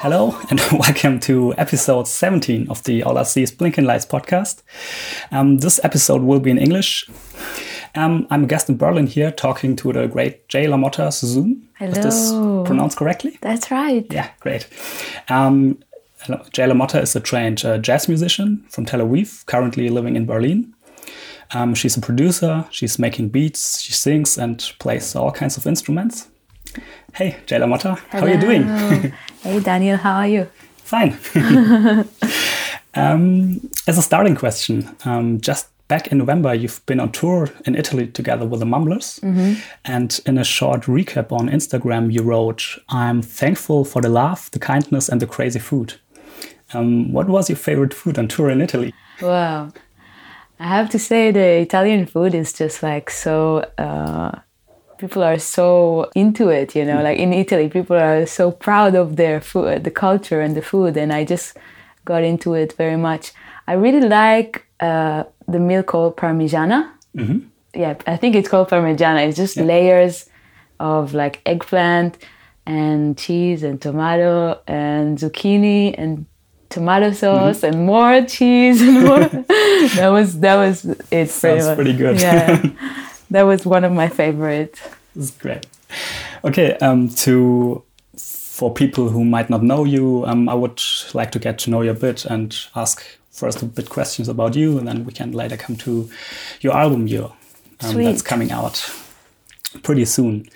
Hello and welcome to episode 17 of the All I See is Blinking Lights podcast. Um, this episode will be in English. Um, I'm a guest in Berlin here talking to the great Jay LaMotta Suzume. Is this pronounced correctly? That's right. Yeah, great. Um, Jay LaMotta is a trained uh, jazz musician from Tel Aviv, currently living in Berlin. Um, she's a producer, she's making beats, she sings and plays all kinds of instruments. Hey, Jay LaMotta, how are you doing? Hey, Daniel, how are you? Fine. um, as a starting question, um, just back in November, you've been on tour in Italy together with the Mumblers. And in a short recap on Instagram, you wrote, I'm thankful for the love, the kindness, and the crazy food. Um, what was your favorite food on tour in Italy? Wow. I have to say, the Italian food is just like so. Uh, people are so into it, you know. Like in Italy, people are so proud of their food, the culture and the food, and I just got into it very much. I really like uh, the meal called Parmigiana. Yeah, I think it's called Parmigiana. It's just layers of like eggplant and cheese and tomato and zucchini and tomato sauce and more cheese and more. that was that was it. pretty Sounds much. pretty good. Yeah, that was one of my favorites. Is great. Okay, um, to for people who might not know you, um, I would like to get to know you a bit and ask first a bit questions about you, and then we can later come to your album year um, that's coming out pretty soon.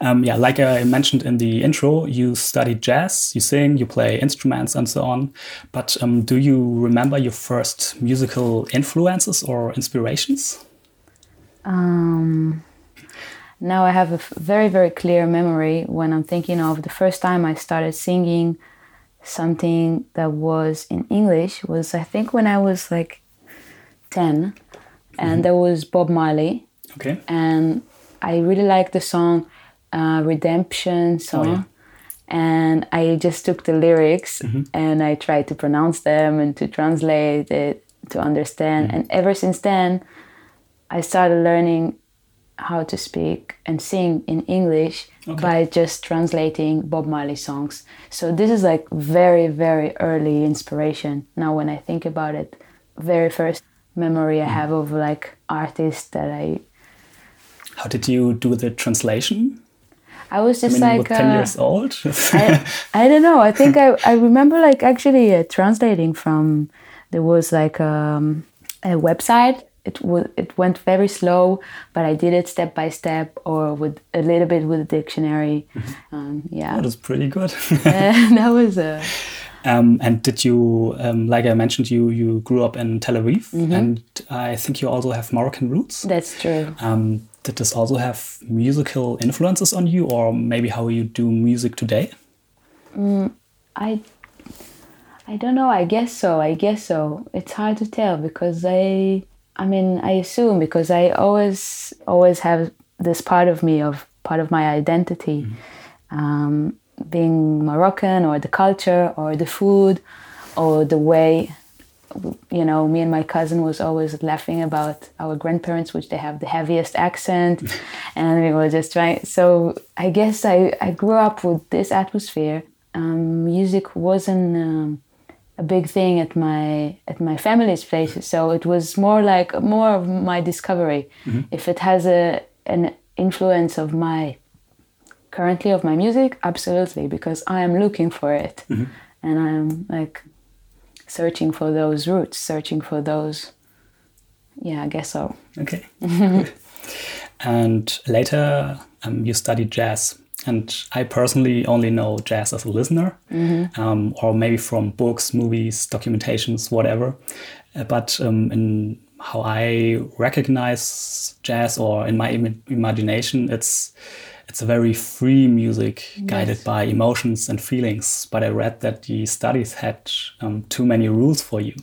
Um, yeah, like I mentioned in the intro, you study jazz, you sing, you play instruments, and so on. But um, do you remember your first musical influences or inspirations? Um, now I have a very very clear memory when I'm thinking of the first time I started singing something that was in English was I think when I was like ten, and there was Bob Marley. Okay. and I really like the song uh, Redemption song. yeah. And I just took the lyrics and I tried to pronounce them and to translate it to understand. And ever since then, I started learning how to speak and sing in English by just translating Bob Marley songs. So this is like very, very early inspiration. Now, when I think about it, very first memory I have of like artists that I How did you do the translation? I was I just mean, like 10 uh, years old? I, I don't know. I think I, I remember like actually uh, translating from there was like um, a website. It was it went very slow, but I did it step by step or with a little bit with a dictionary. Um, yeah, that is pretty good. That was a um, and did you, um, like I mentioned, you you grew up in Tel Aviv, Mm-hmm. and I think you also have Moroccan roots. that's true. Um, did this also have musical influences on you, or maybe how you do music today? I I don't know. I guess so. I guess so. It's hard to tell because I I mean I assume because I always always have this part of me of part of my identity, um, being Moroccan or the culture or the food or the way you know me and my cousin was always laughing about our grandparents which they have the heaviest accent. And we were just trying so i guess i, I grew up with this atmosphere. Um, music wasn't um, a big thing at my at my family's place so it was more like more of my discovery if it has a an influence of my currently of my music absolutely because i am looking for it and i'm like searching for those roots, searching for those. Yeah, I guess so. Okay. And later, um, you studied jazz. And I personally only know jazz as a listener, um, or maybe from books, movies, documentations, whatever. Uh, but um, in how I recognize jazz, or in my Im- imagination, it's it's a very free music guided by emotions and feelings. But I read that the studies had um, too many rules for you.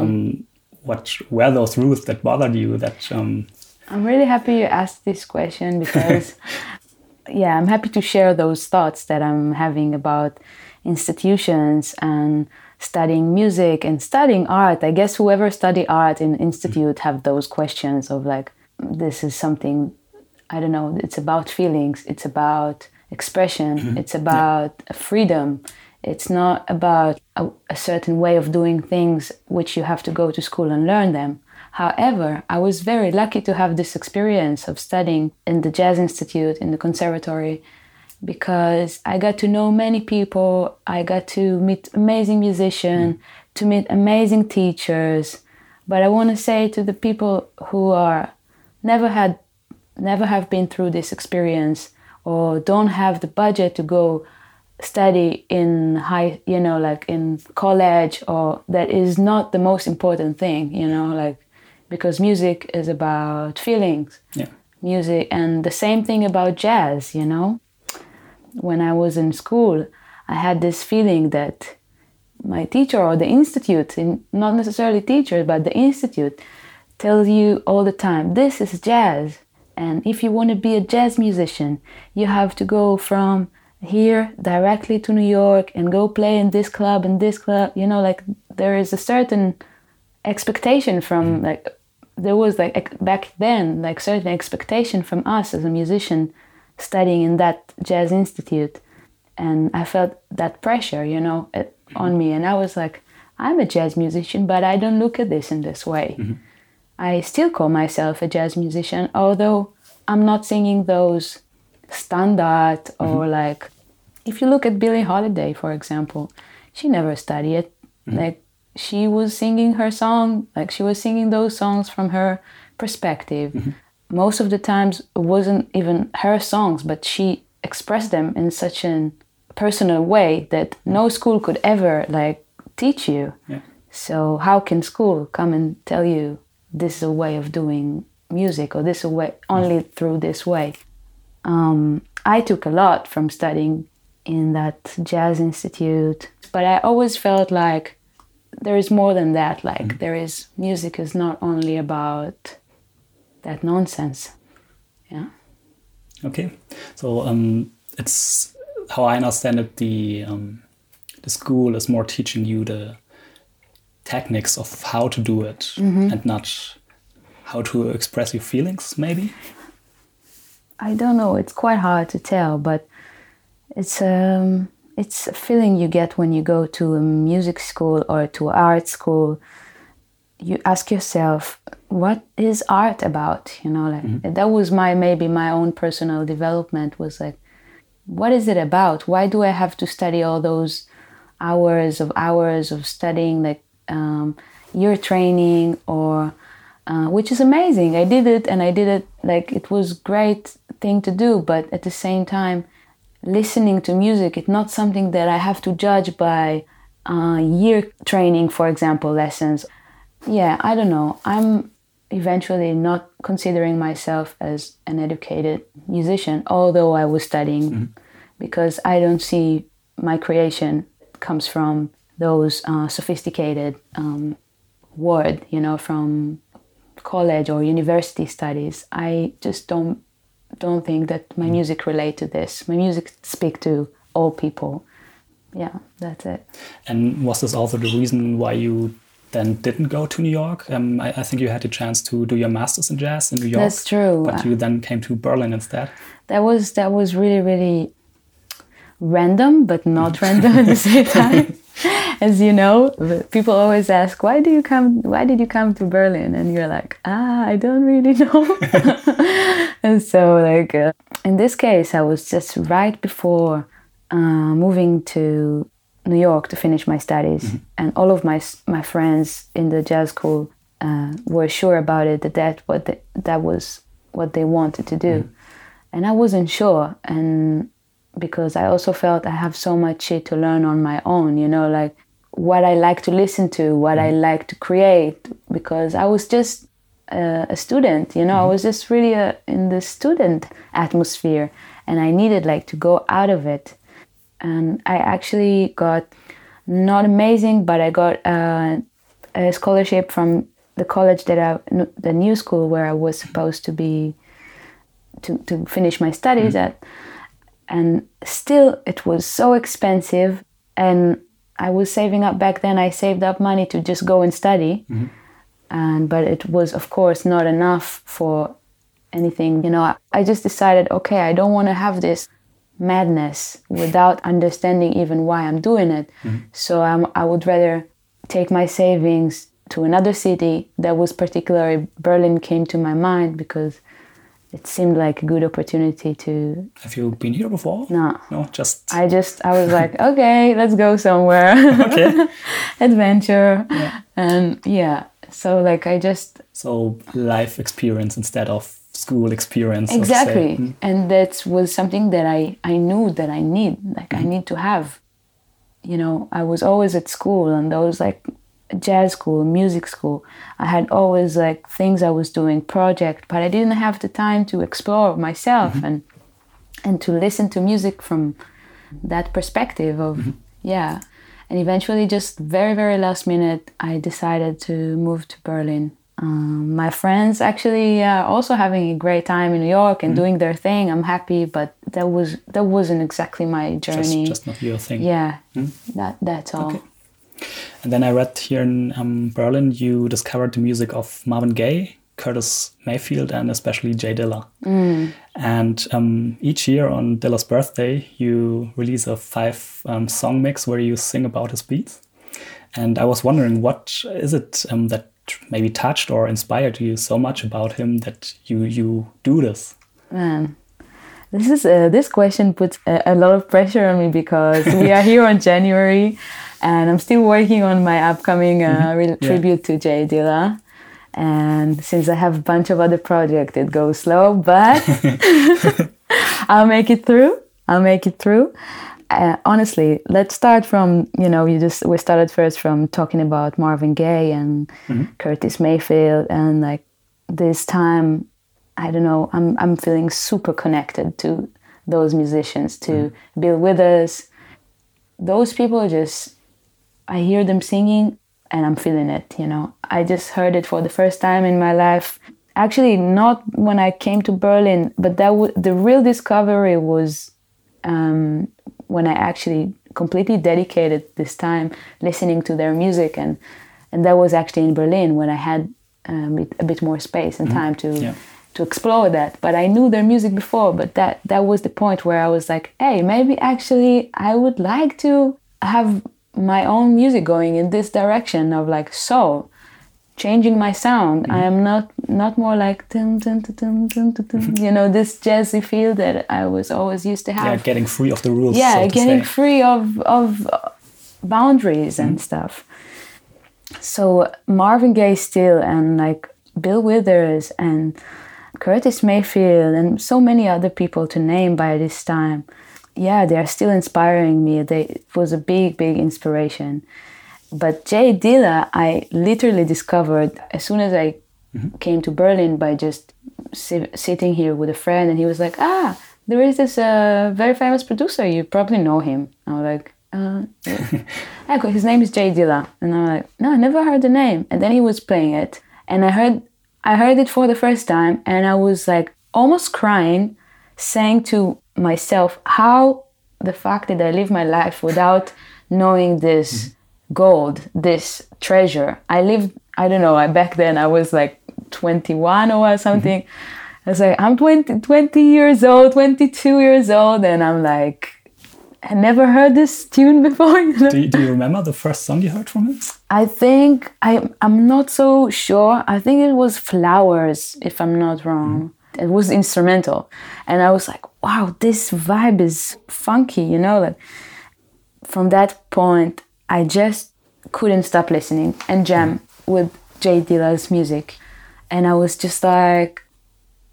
Um, what were those rules that bothered you? That um, I'm really happy you asked this question because, yeah, I'm happy to share those thoughts that I'm having about institutions and studying music and studying art. I guess whoever study art in institute have those questions of like, this is something, I don't know, it's about feelings, it's about expression, mm-hmm. it's about freedom. It's not about a, a certain way of doing things which you have to go to school and learn them. However, I was very lucky to have this experience of studying in the Jazz Institute, in the conservatory, because I got to know many people. I got to meet amazing musicians, to meet amazing teachers. But I want to say to the people who are never had, never have been through this experience, or don't have the budget to go study in high, you know, like in college, or that is not the most important thing, you know, like because music is about feelings. yeah, Music, and the same thing about jazz, you know. When I was in school, I had this feeling that my teacher or the institute, not necessarily teacher, but the institute, tells you all the time, this is jazz. And if you want to be a jazz musician, you have to go from here directly to New York and go play in this club and this club. You know, like there is a certain expectation from mm. like there was like back then like certain expectation from us as a musician studying in that jazz institute. And i felt that pressure you know eh, mm-hmm. on me. And i was like i'm a jazz musician but i don't look at this in this way. Mm-hmm. I still call myself a jazz musician although i'm not singing those standard or mm-hmm. like if you look at billie holiday for example she never studied. Like she was singing her song like she was singing those songs from her perspective. Mm-hmm. Most of the times it wasn't even her songs but she expressed them in such a personal way that no mm-hmm. school could ever like teach you. Yeah, so how can school come and tell you this is a way of doing music or this way mm-hmm. only through this way? Um, I took a lot from studying in that jazz institute, but I always felt like there is more than that. Like there is music is not only about that nonsense. Yeah. okay. So um, it's how I understand it. The um, the school is more teaching you the techniques of how to do it and not how to express your feelings. Maybe. I don't know. It's quite hard to tell, but it's um, it's a feeling you get when you go to a music school or to art school. You ask yourself, what is art about? You know, like that was my maybe my own personal development was like, what is it about? Why do I have to study all those hours of hours of studying like um, ear training or uh, which is amazing. I did it and I did it like it was great thing to do, but at the same time, listening to music, it's not something that I have to judge by uh, ear training, for example, lessons. Yeah, I don't know. I'm eventually not considering myself as an educated musician, although I was studying, because I don't see my creation comes from those uh, sophisticated um, word, you know, from college or university studies. I just don't don't think that my music relate to this. My music speak to all people. Yeah, that's it. And was this also the reason why you then didn't go to New York? Um, I, I think you had the chance to do your masters in jazz in New York. That's true. But you then came to Berlin instead. That was that was really really random, but not random at the same time. As you know, people always ask, "Why do you come? Why did you come to Berlin?" And you're like, "Ah, I don't really know." and so, like uh, in this case, I was just right before uh, moving to New York to finish my studies, and all of my my friends in the jazz school uh, were sure about it that that what the, that was what they wanted to do, and I wasn't sure, and because I also felt I have so much shit to learn on my own, you know, like what I like to listen to, what I like to create, because I was just uh, a student, you know, I was just really uh in the student atmosphere, and I needed like to go out of it, and I actually got not amazing, but I got uh, a scholarship from the college that I, the new school where I was supposed to be, to, to finish my studies at. And still, it was so expensive. And I was saving up back then, I saved up money to just go and study. Mm-hmm. And, but it was, of course, not enough for anything. You know, I, I just decided, okay, I don't want to have this madness without understanding even why I'm doing it. Mm-hmm. So I'm, I would rather take my savings to another city. That was particularly Berlin came to my mind because it seemed like a good opportunity to. Have you been here before? No, No, just I just I was like, okay, let's go somewhere, okay. adventure, yeah. and yeah. So like I just so life experience instead of school experience. exactly Mm. and that was something that i i knew that i need like i need to have you know i was always at school and was like jazz school music school. I had always like things i was doing project but i didn't have the time to explore myself and and to listen to music from that perspective of yeah. And eventually just very very last minute i decided to move to berlin. Um, my friends actually uh, also having a great time in new york and doing their thing. I'm happy but that was that wasn't exactly my Just, journey. just not your thing. yeah. That that's all. Okay. And then I read here in um, Berlin, you discovered the music of Marvin Gaye, Curtis Mayfield, and especially Jay Dilla. And um, each year on Dilla's birthday, you release a five um, song mix where you sing about his beats. And I was wondering, what is it um, that maybe touched or inspired you so much about him that you you do this? Man, this is uh, this question puts a, a lot of pressure on me because we are here on January, and I'm still working on my upcoming uh, re- tribute to Jay Dilla. And since I have a bunch of other projects, it goes slow, but I'll make it through. I'll make it through. Uh, honestly, let's start from you know you just we started first from talking about Marvin Gaye and Curtis Mayfield and like this time I don't know I'm I'm feeling super connected to those musicians to Bill Withers those people just I hear them singing and I'm feeling it you know I just heard it for the first time in my life actually not when I came to Berlin but that w- the real discovery was um, when I actually completely dedicated this time listening to their music and and that was actually in Berlin when I had um, a bit more space and time to Yeah. to explore that. But I knew their music before, but that that was the point where I was like, hey, maybe actually I would like to have my own music going in this direction of like soul changing my sound. Mm-hmm. I am not not more like dum, dum, dum, dum, you know this jazzy feel that I was always used to have. Yeah, getting free of the rules. Yeah, so getting say. free of of boundaries and mm-hmm. stuff. So Marvin Gaye still and like Bill Withers and Curtis Mayfield and so many other people to name by this time. Yeah, they are still inspiring me. They it was a big, big inspiration. But Jay Dilla, I literally discovered as soon as I came to Berlin by just si- sitting here with a friend, and he was like, "Ah, there is this uh, very famous producer. You probably know him." I was like, uh, okay, his name is Jay Dilla, and I'm like, "No, I never heard the name." And then he was playing it, and I heard, I heard it for the first time, and I was like almost crying, saying to myself, "How the fact that I live my life without knowing this." gold, this treasure. I lived, I don't know, I, back then I was like 21 or something. Mm-hmm. I was like, I'm 20, 20 years old, 22 years old, and I'm like, I never heard this tune before. You know? Do you, do you remember the first song you heard from him? I think I, I'm not so sure. I think it was Flowers, if I'm not wrong. Mm-hmm. It was instrumental, and I was like, wow, this vibe is funky, you know, like from that point, I just couldn't stop listening and jam with Jay Dilla's music, and I was just like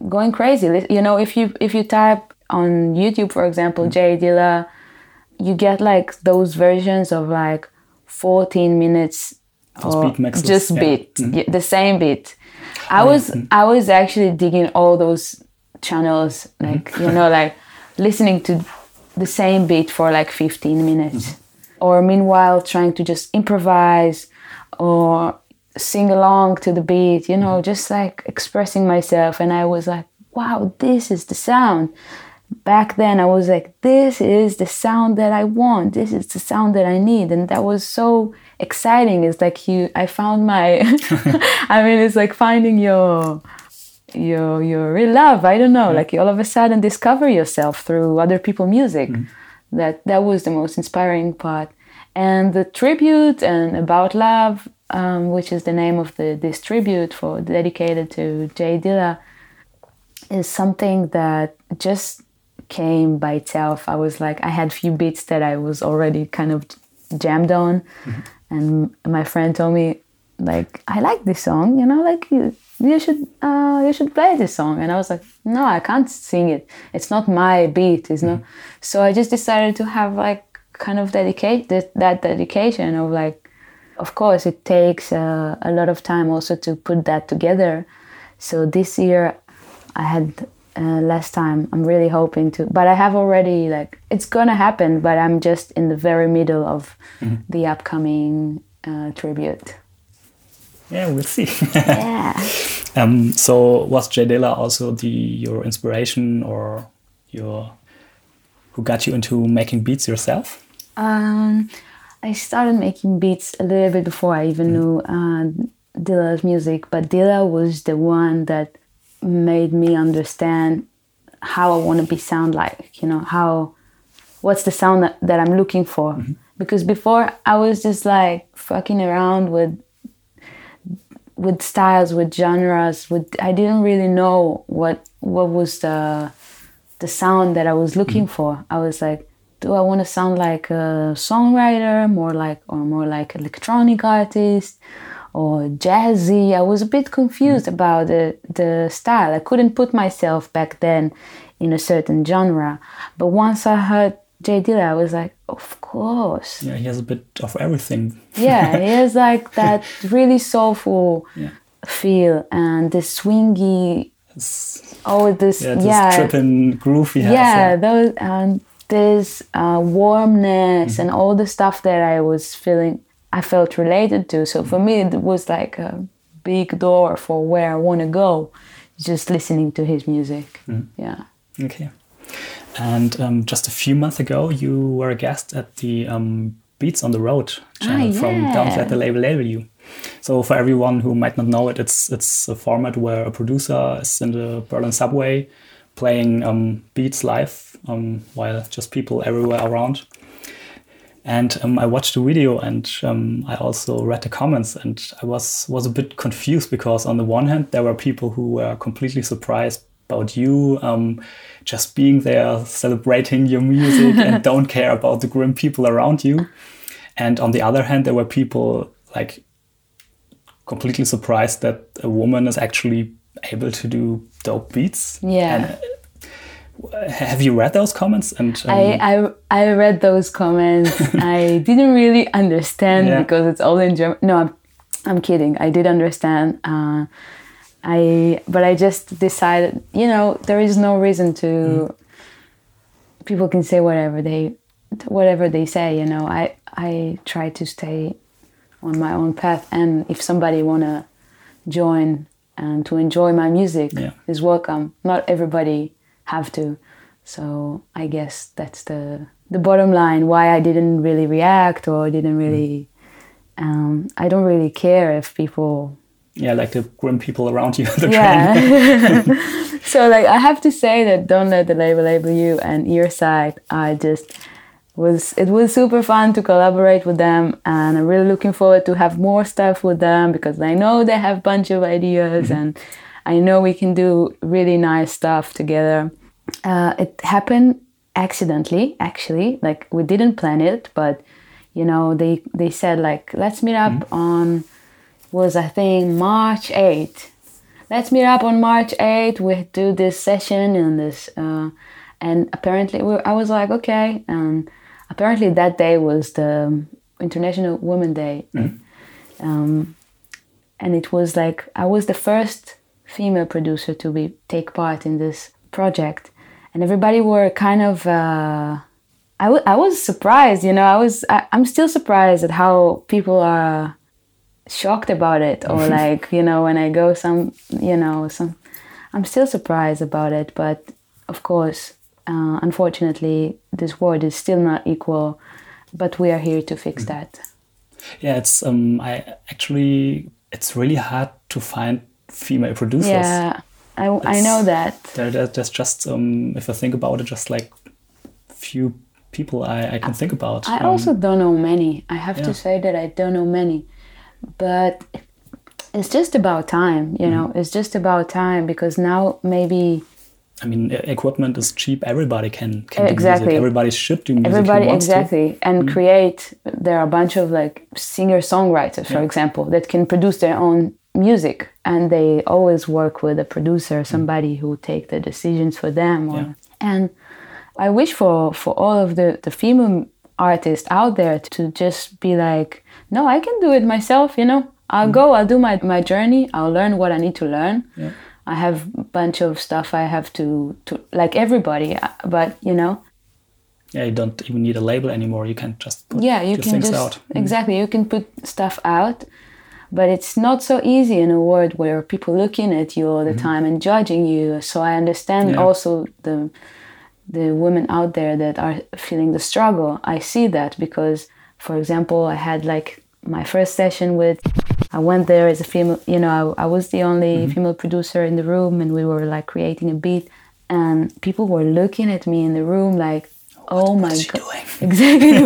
going crazy. You know, if you if you type on YouTube, for example, mm. Jay Dilla, you get like those versions of like 14 minutes or beat mixes, just yeah. beat mm-hmm. yeah, the same beat. I was I was actually digging all those channels, mm-hmm. like you know, like listening to the same beat for like 15 minutes, mm-hmm. or meanwhile trying to just improvise, or sing along to the beat, you know, mm-hmm. just like expressing myself. And I was like, wow, this is the sound. Back then, I was like, this is the sound that I want. This is the sound that I need. And that was so exciting. It's like you, I found my, I mean, it's like finding your, your, your real love. I don't know. Like you all of a sudden discover yourself through other people's music. That, that was the most inspiring part. And the tribute and About Love, um, which is the name of the this tribute for dedicated to Jay Dilla, is something that just came by itself. I was like, I had a few beats that I was already kind of jammed on, and my friend told me, like, I like this song, you know, like you, you should, uh, you should play this song. And I was like, no, I can't sing it. It's not my beat. It's not. So I just decided to have like kind of dedicate that, that dedication of like, of course, it takes uh, a lot of time also to put that together. So this year, I had uh, less time. I'm really hoping to, but I have already like it's gonna happen. But I'm just in the very middle of the upcoming uh, tribute. Yeah, we'll see. Yeah. um, so was Jay Dilla also the your inspiration or your who got you into making beats yourself? Um, I started making beats a little bit before I even knew uh, Dilla's music, but Dilla was the one that made me understand how I want to be sound like. You know how what's the sound that, that I'm looking for. Because before I was just like fucking around with with styles, with genres, with I didn't really know what what was the the sound that I was looking mm. for. I was like, do I want to sound like a songwriter, more like or more like electronic artist, or jazzy? I was a bit confused mm. about the the style. I couldn't put myself back then in a certain genre. But once I heard Jay Dilla, I was like, of course. Yeah, he has a bit of everything. Yeah, he has like that really soulful Yeah. feel and this swingy. It's- Oh, this yeah, this yeah, tripping groove he has. yeah, those um, this uh, warmness and all the stuff that I was feeling, I felt related to. So for me, it was like a big door for where I want to go, just listening to his music. Yeah. Okay. And um, just a few months ago, you were a guest at the um, Beats on the Road channel from yeah. Don't Let the Label Label You. So for everyone who might not know it, it's it's a format where a producer is in the Berlin subway playing um, beats live um, while just people everywhere around. And um, I watched the video and um, I also read the comments and I was was a bit confused because on the one hand there were people who were completely surprised about you um, just being there celebrating your music and don't care about the grim people around you, and on the other hand there were people like completely surprised that a woman is actually able to do dope beats. Yeah. And, uh, have you read those comments? And um, I, I I read those comments. I didn't really understand Yeah. because it's all in German. No, I'm, I'm kidding. I did understand. Uh, I but I just decided, you know, there is no reason to. People can say whatever they, whatever they say. You know, I I try to stay on my own path, and if somebody wanna join and to enjoy my music Yeah. is welcome. Not everybody have to. So I guess that's the the bottom line. Why I didn't really react or didn't really. Um, I don't really care if people. Yeah, like the grim people around you. the. Yeah. so like I have to say that don't let the label label you and Earside. I just was it was super fun to collaborate with them and I'm really looking forward to have more stuff with them because I know they have a bunch of ideas and I know we can do really nice stuff together. Uh, it happened accidentally, actually. Like we didn't plan it, but you know they they said like let's meet up on was I think March 8th. Let's meet up on March 8th. We do this session and this, uh, and apparently we, I was like, okay. And apparently that day was the International Women Day, um, and it was like I was the first female producer to be take part in this project, and everybody were kind of. Uh, I, w- I was surprised, you know. I was I, I'm still surprised at how people are shocked about it or like you know when I go some you know some I'm still surprised about it but of course uh, unfortunately this world is still not equal but we are here to fix Mm-hmm. that Yeah, it's um, I actually it's really hard to find female producers. yeah I, I know that There, there, there's just um, if I think about it, just like few people I, I can think about. I Um, also don't know many. I have yeah. to say that I don't know many. But it's just about time, you know, it's just about time because now maybe I mean, equipment is cheap. Everybody can, can Exactly. do music. Everybody should do music. everybody wants to. Exactly and create there are a bunch of like singer songwriters for Yeah. example that can produce their own music and they always work with a producer somebody who take the decisions for them or, Mm. Yeah. and i wish for for all of the the female artists out there to just be like no i can do it myself you know i'll go i'll do my, my journey i'll learn what i need to learn Mm. Yeah. i have a bunch of stuff i have to to like everybody uh, but you know Yeah, you don't even need a label anymore. You can just put yeah you can things just out. Mm. exactly you can put stuff out but it's not so easy in a world where people looking at you all the time and judging you so i understand Mm-hmm. Yeah. also the the women out there that are feeling the struggle i see that because for example i had like my first session with i went there as a female you know i, I was the only Mm-hmm. female producer in the room and we were like creating a beat and people were looking at me in the room like oh my god exactly.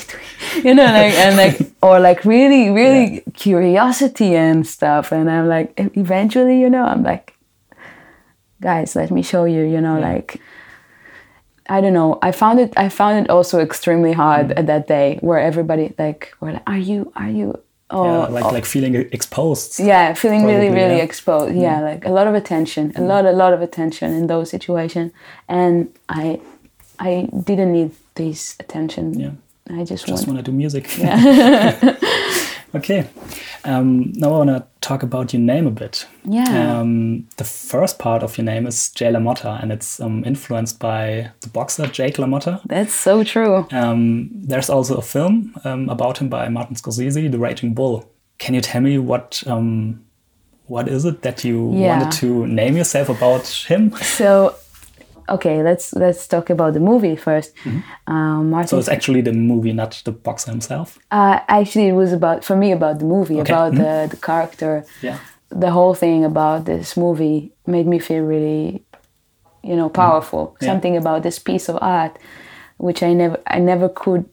You know like and like or like really really curiosity and stuff and i'm like eventually you know i'm like guys let me show you you know like i don't know i found it i found it also extremely hard Mm. at that day where everybody like were like are you are you oh Yeah, like oh, like feeling exposed. yeah feeling really Probably, really yeah. exposed yeah like a lot of attention a lot a lot of attention in those situations and i i didn't need this attention Yeah. i just, Just want to do music. Yeah. okay. Um, now I want to talk about your name a bit. Yeah. Um, the first part of your name is Jay LaMotta, and it's um, influenced by the boxer Jake LaMotta. that's so true Um, there's also a film um, about him by Martin Scorsese, The Raging Bull. Can you tell me what um, what is it that you Yeah. wanted to name yourself about him? so okay let's let's talk about the movie 1st um, martin So it's actually the movie, not the boxer himself. uh, actually it was about for me about the movie Okay. about the, the character Yeah. the whole thing about this movie made me feel really you know powerful Mm-hmm. Yeah. something about this piece of art which i never i never could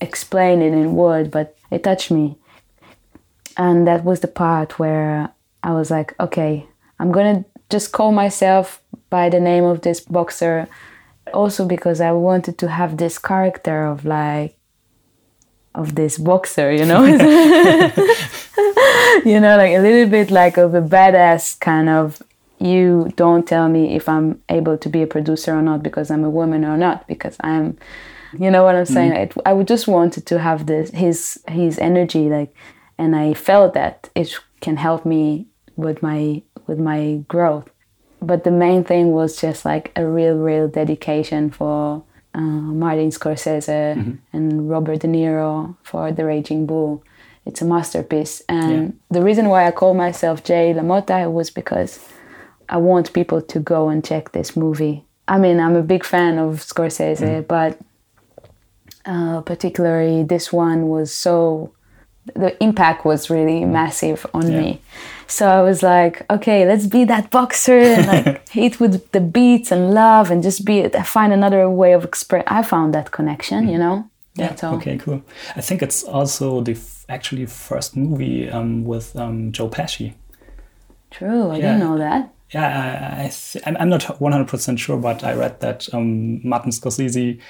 explain it in word but it touched me and that was the part where i was like okay i'm gonna just call myself by the name of this boxer also because i wanted to have this character of like of this boxer you know? You know, like a little bit like of a badass kind of you don't tell me if I'm able to be a producer or not because I'm a woman or not because I'm you know what I'm saying? Mm. It, I would just wanted to have this his his energy like and I felt that it can help me with my with my growth but the main thing was just like a real real dedication for uh, Martin Scorsese and Robert De Niro for The Raging Bull it's a masterpiece and Yeah. the reason why I call myself Jay LaMotta was because I want people to go and check this movie. I mean, I'm a big fan of Scorsese, but uh, particularly this one was so the impact was really massive on Yeah. me. So I was like, okay, let's be that boxer and like hit with the beats and love and just be find another way of express. I found that connection, you know. That's all. Okay, cool. I think it's also the f- actually first movie um, with um, Joe Pesci. True, I Yeah. didn't know that. Yeah, I, I I'm not 100% sure, but I read that um, Martin Scorsese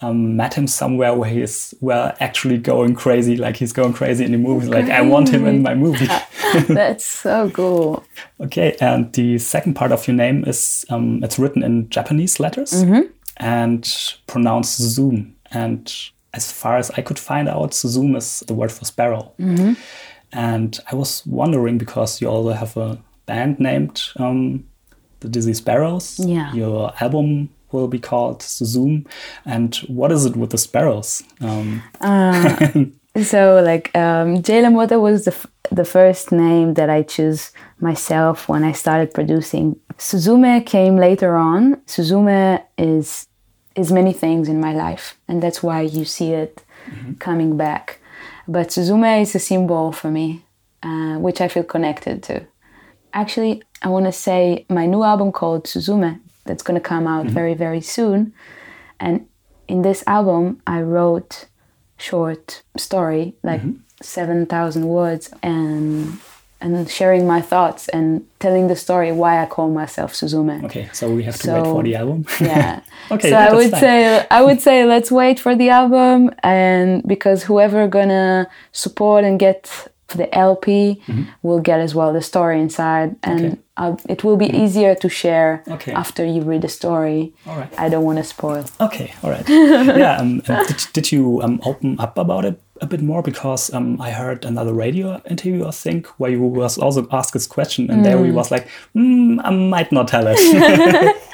um, met him somewhere where he's well actually going crazy, like he's going crazy in the movie. Like I want him in my movie. That's so cool. okay, and the second part of your name is um, it's written in Japanese letters and pronounced Suzume. And as far as I could find out, Suzume is the word for sparrow. And I was wondering because you also have a band named um, the Dizzy Sparrows. Yeah. Your album will be called Suzume. And what is it with the sparrows? Um, so like um, was the f- the first name that I chose myself when I started producing. Suzume came later on. Suzume is is many things in my life, and that's why you see it coming back. But Suzume is a symbol for me, uh, which I feel connected to. Actually, I want to say my new album called Suzume that's going to come out mm-hmm. very very soon, and in this album I wrote short story like mm-hmm. 7,000 words and and sharing my thoughts and telling the story why I call myself Suzume. Okay, so we have to wait for the album. Yeah. Okay, So I would fine. say I would say let's wait for the album and because whoever gonna support and get the LP will get as well the story inside and Mm-hmm. Okay. It will be easier to share Okay. after you read the story. All right. I don't want to spoil. Okay, all right. yeah, um, and did, did you um, open up about it a bit more? Because um, I heard another radio interview, I think, where you was also asked this question, and there he was like, mm, I might not tell it.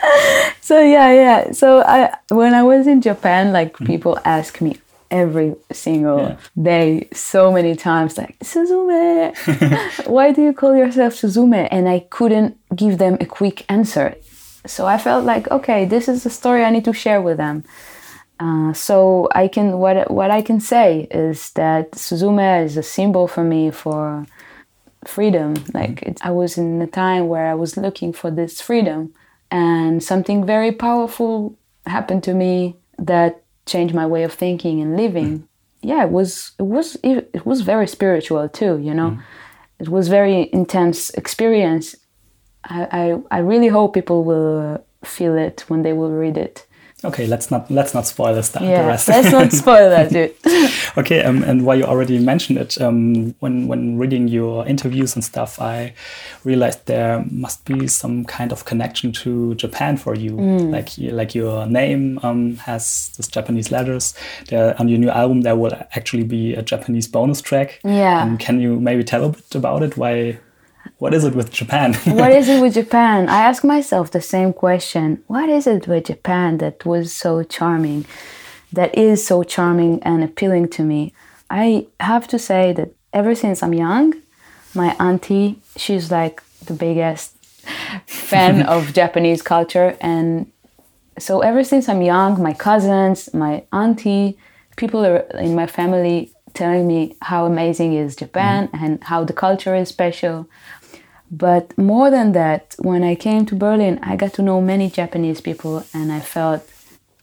So yeah, yeah. So I when I was in Japan, like Mm-hmm. people ask me every single Yeah. day so many times like Suzume. Why do you call yourself Suzume? And I couldn't give them a quick answer. So I felt like okay this is a story I need to share with them. Uh, so I can what what I can say is that Suzume is a symbol for me for freedom. Like it, I was in a time where I was looking for this freedom, and something very powerful happened to me that changed my way of thinking and living. Yeah, it was it was it, it was very spiritual too. You know, mm. it was very intense experience. I, I I really hope people will feel it when they will read it. Okay, let's not let's not spoil this, the Yeah, rest. let's not spoil that, dude. okay, um, and while you already mentioned it, um, when when reading your interviews and stuff, I realized there must be some kind of connection to Japan for you. Mm. Like like your name um, has this Japanese letters. There on your new album, there will actually be a Japanese bonus track. Yeah. Um, can you maybe tell a bit about it? Why? What is it with Japan? what is it with Japan? I ask myself the same question. What is it with Japan that was so charming, that is so charming and appealing to me? I have to say that ever since I'm young, my auntie, she's like the biggest fan of Japanese culture. And so ever since I'm young, my cousins, my auntie, people in my family telling me how amazing is Japan mm-hmm. and how the culture is special. But more than that, when I came to Berlin, I got to know many Japanese people and I felt,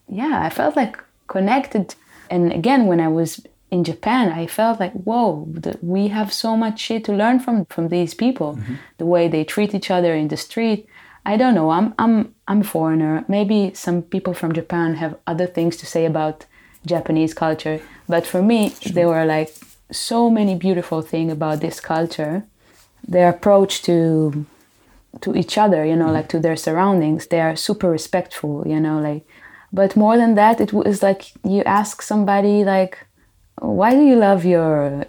yeah, I felt like connected. And again, when I was in Japan, I felt like, whoa, we have so much shit to learn from, from these people. Mm-hmm. The way they treat each other in the street. I don't know, I'm, I'm, I'm a foreigner. Maybe some people from Japan have other things to say about Japanese culture. But for me, there were like so many beautiful things about this culture their approach to to each other you know mm-hmm. like to their surroundings they are super respectful you know like but more than that it was like you ask somebody like why do you love your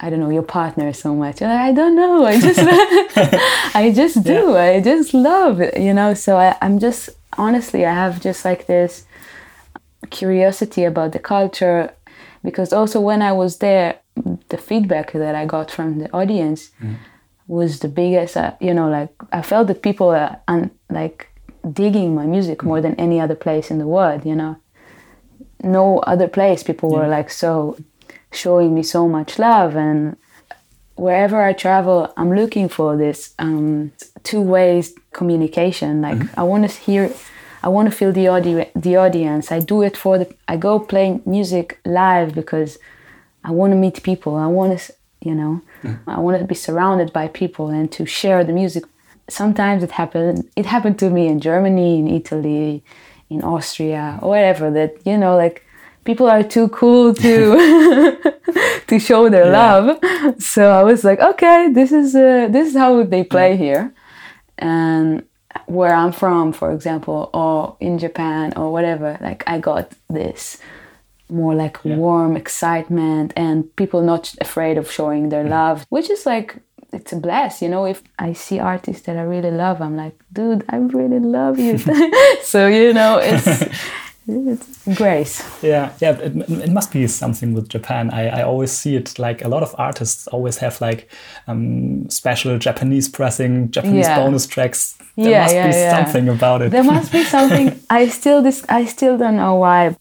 i don't know your partner so much? And i don't know i just i just do i just love it you know so I, i'm just honestly i have just like this curiosity about the culture because also when i was there the feedback that i got from the audience mm-hmm. Was the biggest uh, you know like i felt that people are un, like digging my music more than any other place in the world you know? No other place people were like so showing me so much love and wherever i travel i'm looking for this um, two ways communication. Like i want to hear i want to feel the audi- the audience. I do it for the i go play music live because i want to meet people. I want to you know i want to be surrounded by people and to share the music. Sometimes it happened it happened to me in germany in italy in austria or whatever that you know like people are too cool to to show their love. So i was like okay this is uh, this is how they play here. And where i'm from for example or in japan or whatever like i got this more like warm excitement and people not afraid of showing their love which is like it's a blast you know if i see artists that i really love i'm like dude i really love you so you know it's it's grace. Yeah, yeah. It, it must be something with Japan. I, I always see it like a lot of artists always have like um, special Japanese pressing, Japanese Yeah. bonus tracks. There Yeah, must yeah, be yeah. something about it. There must be something. I still this. I still don't know why.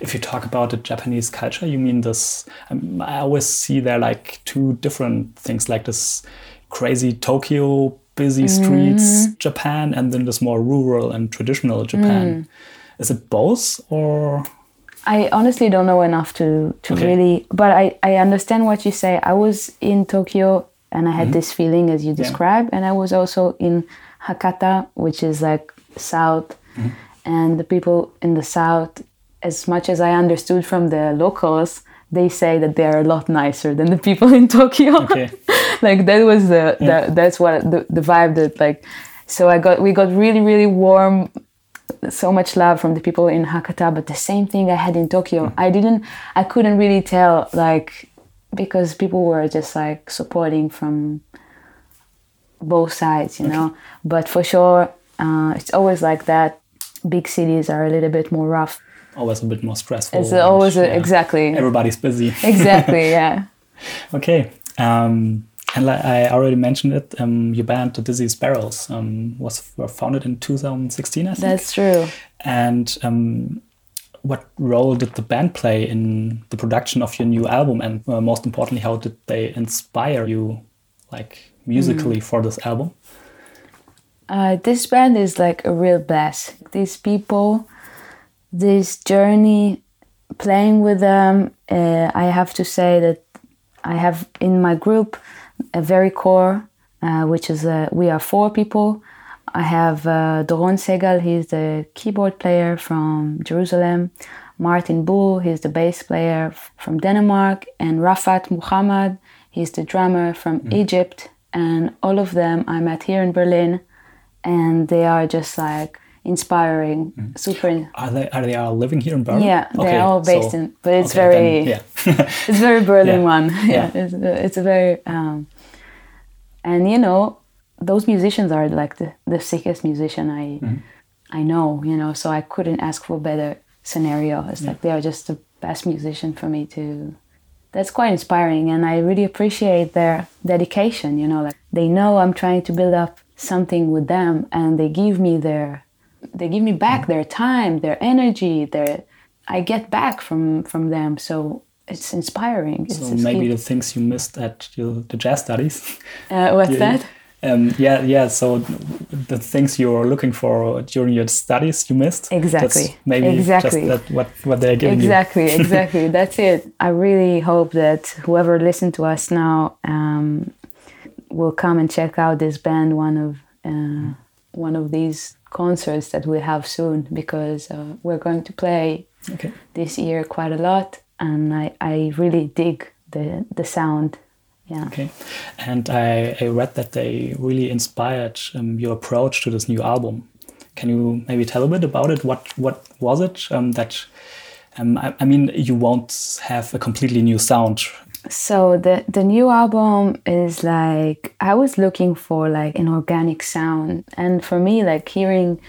If you talk about the Japanese culture, you mean this? Um, I always see there like two different things, like this crazy Tokyo busy Mm-hmm. streets Japan, and then this more rural and traditional Japan. Mm. Is it both, or I honestly don't know enough to to Okay. really. But I I understand what you say. I was in Tokyo and I had this feeling as you described, and I was also in Hakata, which is like south, and the people in the south, as much as I understood from the locals. They say that they are a lot nicer than the people in Tokyo. Okay. like that was the, the that's what the, the vibe that like so i got we got really really warm so much love from the people in hakata but the same thing i had in tokyo i didn't i couldn't really tell like because people were just like supporting from both sides you know but for sure uh, it's always like that big cities are a little bit more rough always a bit more stressful? it's and, always a, yeah, exactly Everybody's busy. exactly yeah Okay. Um, and like I already mentioned it, um, your band, the Dizzy Sparrows, um, was were founded in 2016, I think. that's true And um, what role did the band play in the production of your new album? And uh, most importantly, how did they inspire you, like musically, for this album? Uh, this band is like a real bless. These people, this journey, playing with them, uh, I have to say that I have in my group a very core, uh, which is uh, we are four people. I have uh, Doron Segal, he's the keyboard player from Jerusalem. Martin Bull, he's the bass player from Denmark. And Rafat Muhammad, he's the drummer from Egypt. And all of them I met here in Berlin. And they are just like inspiring, super. Are they are they all living here in Berlin? Yeah, they're all based in, but it's okay, very, then, yeah. it's very Berlin Yeah. one. Yeah, Yeah. It's, it's a very, um, and you know, those musicians are like the, the sickest musician I, I know. You know, so I couldn't ask for a better scenario. It's like they are just the best musician for me to. That's quite inspiring, and I really appreciate their dedication. You know, like they know I'm trying to build up something with them, and they give me their, they give me back their time, their energy, their. I get back from from them, so it's inspiring. It's, so maybe the things you missed at your, the jazz studies. uh, what's Yeah, that? Um, yeah, yeah. So the things you were looking for during your studies, you missed. Exactly. That's maybe Exactly. just that what what they're giving Exactly, exactly. That's it. I really hope that whoever listens to us now um, will come and check out this band one of uh, one of these concerts that we have soon because uh, we're going to play. Okay. this year quite a lot, and I, I really dig the the sound. Yeah. Okay. And I, I read that they really inspired um, your approach to this new album. Can you maybe tell a bit about it? What what was it um, that? Um, I, I mean, you won't have a completely new sound. So the the new album is like I was looking for like an organic sound, and for me, like hearing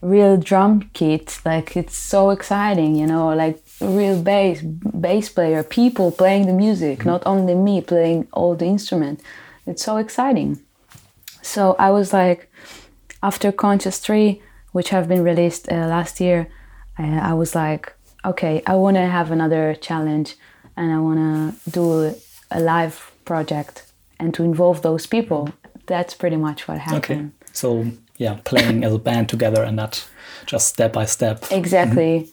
real drum kit, like it's so exciting, you know, like real bass bass player, people playing the music, not only me playing all the instrument. It's so exciting. So I was like, after Conscious Tree, which have been released uh, last year, I, I was like, okay, I want to have another challenge, and I want to do a live project and to involve those people. That's pretty much what happened. Okay. So yeah, playing as a band together and not just step by step. Exactly.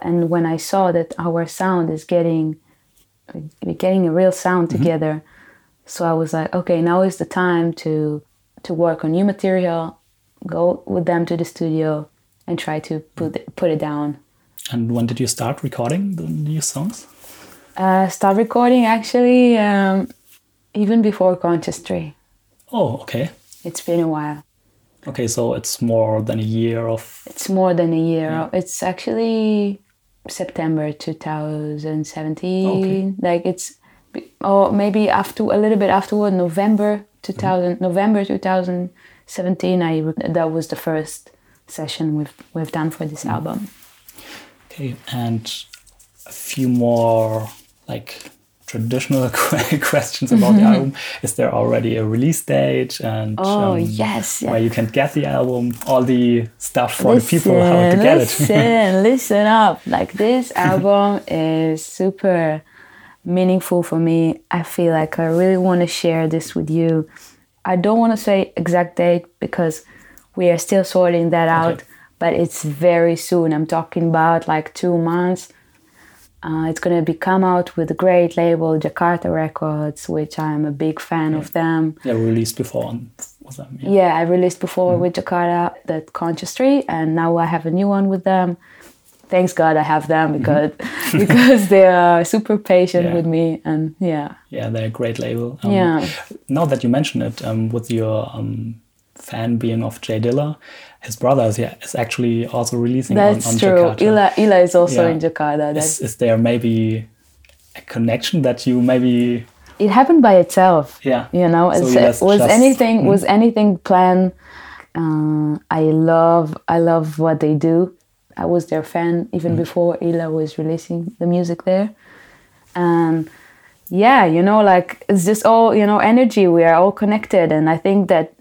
And when I saw that our sound is getting we're getting a real sound mm-hmm. together, so I was like, okay, now is the time to to work on new material, go with them to the studio, and try to put mm-hmm. it, put it down. And when did you start recording the new songs? Uh, start recording actually um, even before Conscious Tree. Oh, okay. It's been a while. Okay, so it's more than a year of. It's more than a year. It's actually September 2017. Okay. Like it's, or maybe after a little bit afterward, November 2000, November 2017. I that was the first session we've we've done for this album. Okay, and a few more like traditional questions about the mm-hmm. album. Is there already a release date and Oh, um, yes, yeah. where you can get the album, all the stuff for the people how to get it? listen, listen up. Like this album is super meaningful for me. I feel like I really want to share this with you. I don't want to say exact date because we are still sorting that out, Okay. but it's very soon. I'm talking about like two months. Uh, it's going to be come out with a great label, Jakarta Records, which I'm a big fan of them. yeah, released before on was that? Yeah. Yeah, I released before with Jakarta that Conscious Tree, and now I have a new one with them. Thanks God I have them because because they are super patient Yeah. with me, and yeah, Yeah, they're a great label. Um, Yeah. Now that you mention it, um, with your um, fan being of Jay Dilla, his brother is, yeah, is actually also releasing that's on, on true. Jakarta. Illa Illa is also Yeah. in Jakarta. Is, is there maybe a connection that you maybe it happened by itself. Yeah. you know, So it uh, was anything hmm. was anything planned. Uh, I love I love what they do. I was their fan even hmm. before Illa was releasing the music there, and yeah, you know, like it's just all you know energy. We are all connected, and I think that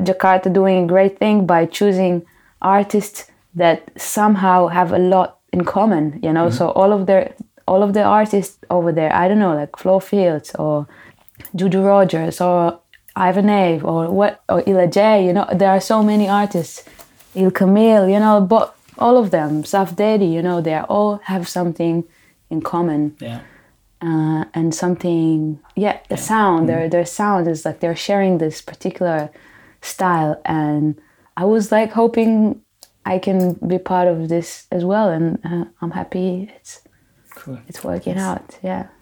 Jakarta doing a great thing by choosing artists that somehow have a lot in common. You know, so all of their all of the artists over there, I don't know, like Flofilz or Juju Rogers or Ivan Ave or what or Illa J. You know, there are so many artists. Ill Camille, you know, but all of them, Suff Daddy, you know, they all have something in common yeah uh, and something yeah the sound their their sound is like they're sharing this particular style. And i was like hoping i can be part of this as well. And uh, i'm happy it's cool. it's working out. Yeah.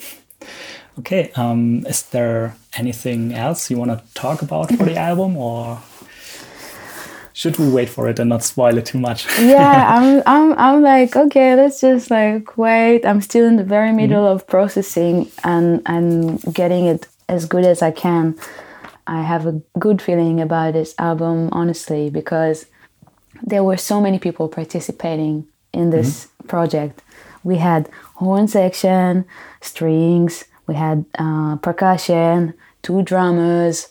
Okay, um, is there anything else you want to talk about for the album, or should we wait for it and not spoil it too much? yeah i'm i'm i'm like okay let's just like wait. I'm still in the very middle of processing and and getting it as good as i can i have a good feeling about this album honestly because there were so many people participating in this project. We had horn section strings we had uh, percussion two drummers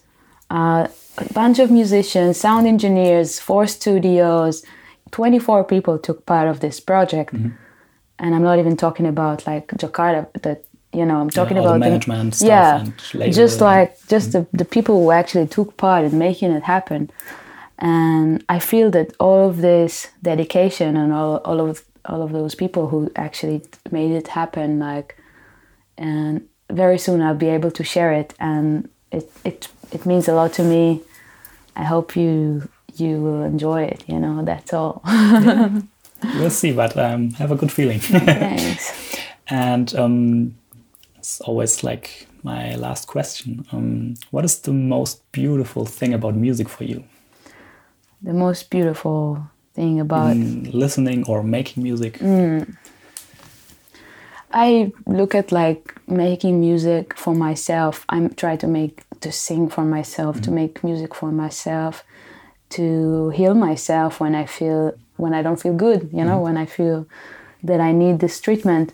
uh, a bunch of musicians, sound engineers, four studios, 24 people took part of this project. And I'm not even talking about like Jakarta, that, you know, I'm talking about the management stuff yeah, just like just the, the people who actually took part in making it happen. And I feel that all of this dedication and all, all of all of those people who actually made it happen, like, and very soon I'll be able to share it, and it it it means a lot to me. I hope you you will enjoy it. You know, that's all. We'll see, but um, have a good feeling. Thanks. and um, it's always like my last question. Um, what is the most beautiful thing about music for you? The most beautiful thing about Mm, listening or making music? I look at like making music for myself. I'm try to make to sing for myself, to make music for myself, to heal myself when I feel when I don't feel good. You know, when I feel that I need this treatment.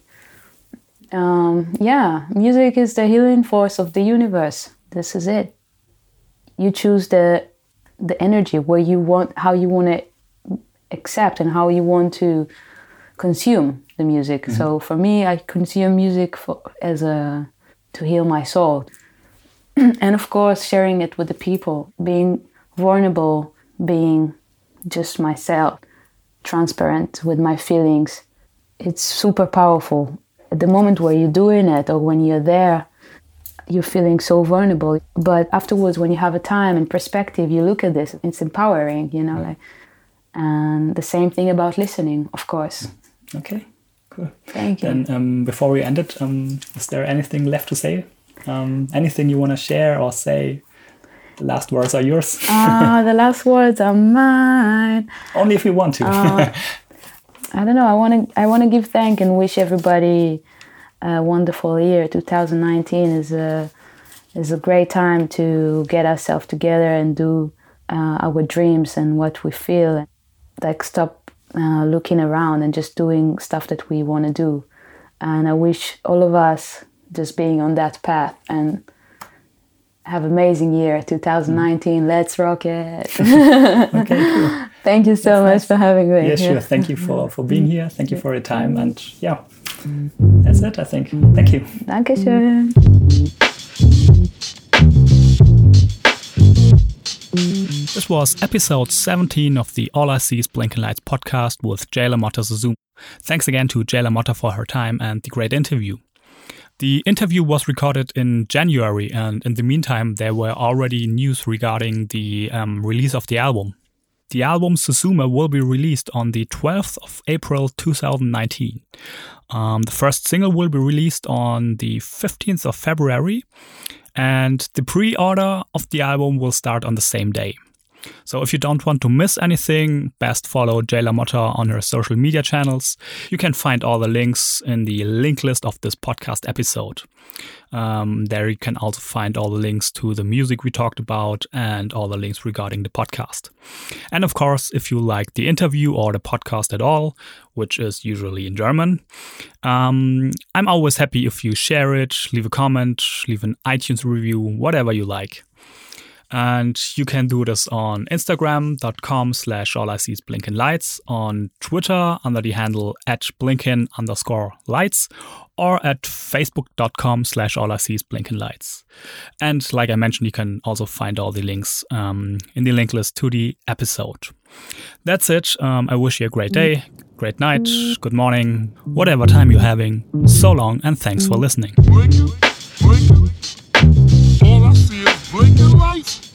Um, yeah, music is the healing force of the universe. This is it. You choose the the energy where you want, how you want to accept, and how you want to consume the music. So for me, I consume music for, as a to heal my soul, and of course, sharing it with the people, being vulnerable, being just myself, transparent with my feelings. It's super powerful. At the moment where you're doing it, or when you're there, you're feeling so vulnerable. But afterwards, when you have a time and perspective, you look at this. It's empowering, you know. Like, and the same thing about listening, of course. Okay, cool. Thank you. And um, before we end it, um, is there anything left to say? Um, anything you want to share or say? The last words are yours. Ah, the last words are mine. Only if you want to. Uh, I don't know. I want to. I want to give thank and wish everybody a wonderful year. 2019 is a is a great time to get ourselves together and do uh, our dreams and what we feel. Like stop uh, looking around and just doing stuff that we want to do. And I wish all of us just being on that path and have amazing year 2019 mm. let's rock it Okay, cool. thank you so much for having me Yeah, sure. here. Thank you for, for being here. Thank you for your time. And yeah, that's it, I think. Thank you. Dankeschön. This was episode 17 of the All I See is Blinking Lights podcast with Jayla Motta Zoom. Thanks again to Jayla Motta for her time and the great interview. The interview was recorded in January, and in the meantime, there were already news regarding the um, release of the album. The album Suzume will be released on the 12th of April 2019. Um, the first single will be released on the 15th of February, and the pre order of the album will start on the same day. So if you don't want to miss anything, best follow Jayla Motta on her social media channels. You can find all the links in the link list of this podcast episode. Um, there you can also find all the links to the music we talked about and all the links regarding the podcast. And of course, if you like the interview or the podcast at all, which is usually in German, um, I'm always happy if you share it, leave a comment, leave an iTunes review, whatever you like. And you can do this on Instagram.com slash all I see is blinking lights, on Twitter under the handle at blinking underscore lights, or at Facebook.com slash all I see is blinking lights. And like I mentioned, you can also find all the links um, in the link list to the episode. That's it. Um, I wish you a great day, great night, good morning, whatever time you're having. So long, and thanks for listening. Musique.